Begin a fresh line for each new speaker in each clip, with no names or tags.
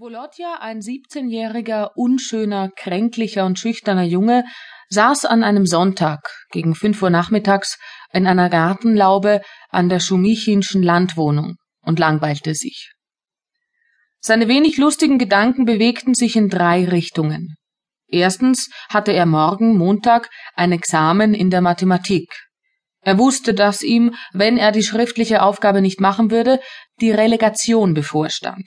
Volodja, ein siebzehnjähriger, unschöner, kränklicher und schüchterner Junge, saß an einem Sonntag gegen fünf Uhr nachmittags in einer Gartenlaube an der Schumichinschen Landwohnung und langweilte sich. Seine wenig lustigen Gedanken bewegten sich in drei Richtungen. Erstens hatte er morgen Montag ein Examen in der Mathematik. Er wusste, dass ihm, wenn er die schriftliche Aufgabe nicht machen würde, die Relegation bevorstand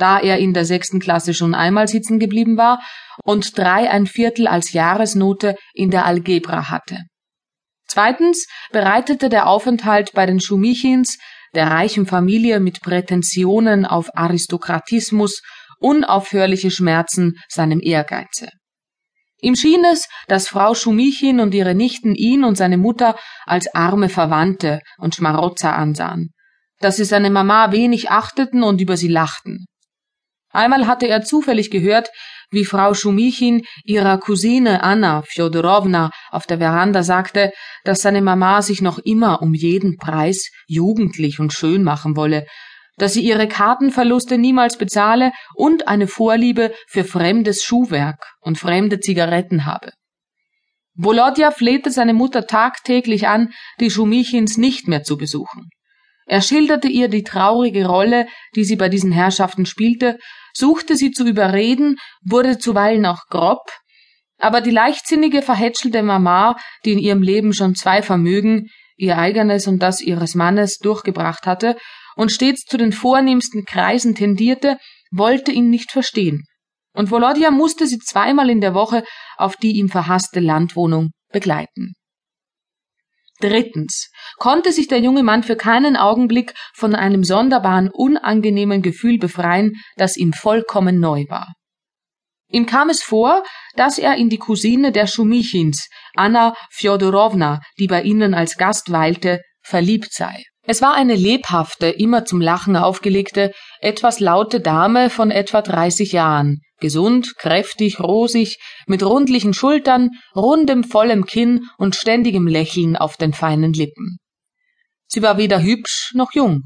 da er in der sechsten Klasse schon einmal sitzen geblieben war und drei ein Viertel als Jahresnote in der Algebra hatte. Zweitens bereitete der Aufenthalt bei den Schumichins, der reichen Familie mit Prätensionen auf Aristokratismus, unaufhörliche Schmerzen seinem Ehrgeize. Ihm schien es, dass Frau Schumichin und ihre Nichten ihn und seine Mutter als arme Verwandte und Schmarotzer ansahen, dass sie seine Mama wenig achteten und über sie lachten. Einmal hatte er zufällig gehört, wie Frau Schumichin ihrer Cousine Anna Fjodorowna auf der Veranda sagte, dass seine Mama sich noch immer um jeden Preis jugendlich und schön machen wolle, dass sie ihre Kartenverluste niemals bezahle und eine Vorliebe für fremdes Schuhwerk und fremde Zigaretten habe. Volodja flehte seine Mutter tagtäglich an, die Schumichins nicht mehr zu besuchen. Er schilderte ihr die traurige Rolle, die sie bei diesen Herrschaften spielte, suchte sie zu überreden, wurde zuweilen auch grob, aber die leichtsinnige, verhätschelte Mama, die in ihrem Leben schon zwei Vermögen, ihr eigenes und das ihres Mannes, durchgebracht hatte und stets zu den vornehmsten Kreisen tendierte, wollte ihn nicht verstehen. Und Volodya musste sie zweimal in der Woche auf die ihm verhasste Landwohnung begleiten. Drittens konnte sich der junge Mann für keinen Augenblick von einem sonderbaren, unangenehmen Gefühl befreien, das ihm vollkommen neu war. Ihm kam es vor, dass er in die Cousine der Schumichins, Anna Fjodorowna, die bei ihnen als Gast weilte, verliebt sei. Es war eine lebhafte, immer zum Lachen aufgelegte, etwas laute Dame von etwa dreißig Jahren, gesund, kräftig, rosig, mit rundlichen Schultern, rundem, vollem Kinn und ständigem Lächeln auf den feinen Lippen. Sie war weder hübsch noch jung.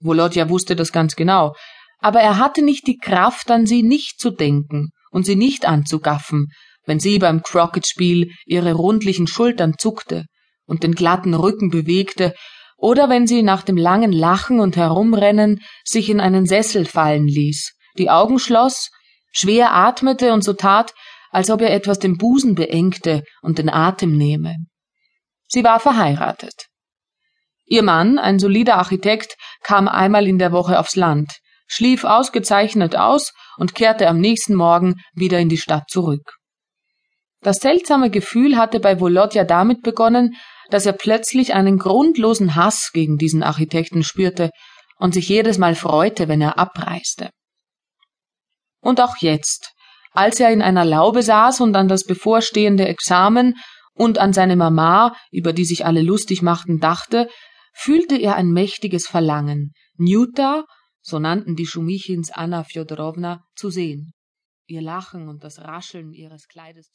Volodja wusste das ganz genau, aber er hatte nicht die Kraft, an sie nicht zu denken und sie nicht anzugaffen, wenn sie beim Crockett-Spiel ihre rundlichen Schultern zuckte und den glatten Rücken bewegte oder wenn sie nach dem langen Lachen und Herumrennen sich in einen Sessel fallen ließ, die Augen schloss, schwer atmete und so tat, als ob er etwas den Busen beengte und den Atem nehme. Sie war verheiratet. Ihr Mann, ein solider Architekt, kam einmal in der Woche aufs Land, schlief ausgezeichnet aus und kehrte am nächsten Morgen wieder in die Stadt zurück. Das seltsame Gefühl hatte bei Volodja damit begonnen, dass er plötzlich einen grundlosen Hass gegen diesen Architekten spürte und sich jedes Mal freute, wenn er abreiste. Und auch jetzt, als er in einer Laube saß und an das bevorstehende Examen und an seine Mama, über die sich alle lustig machten, dachte, fühlte er ein mächtiges Verlangen, Njuta, so nannten die Schumichins Anna Fjodorowna, zu sehen, ihr Lachen und das Rascheln ihres Kleides zu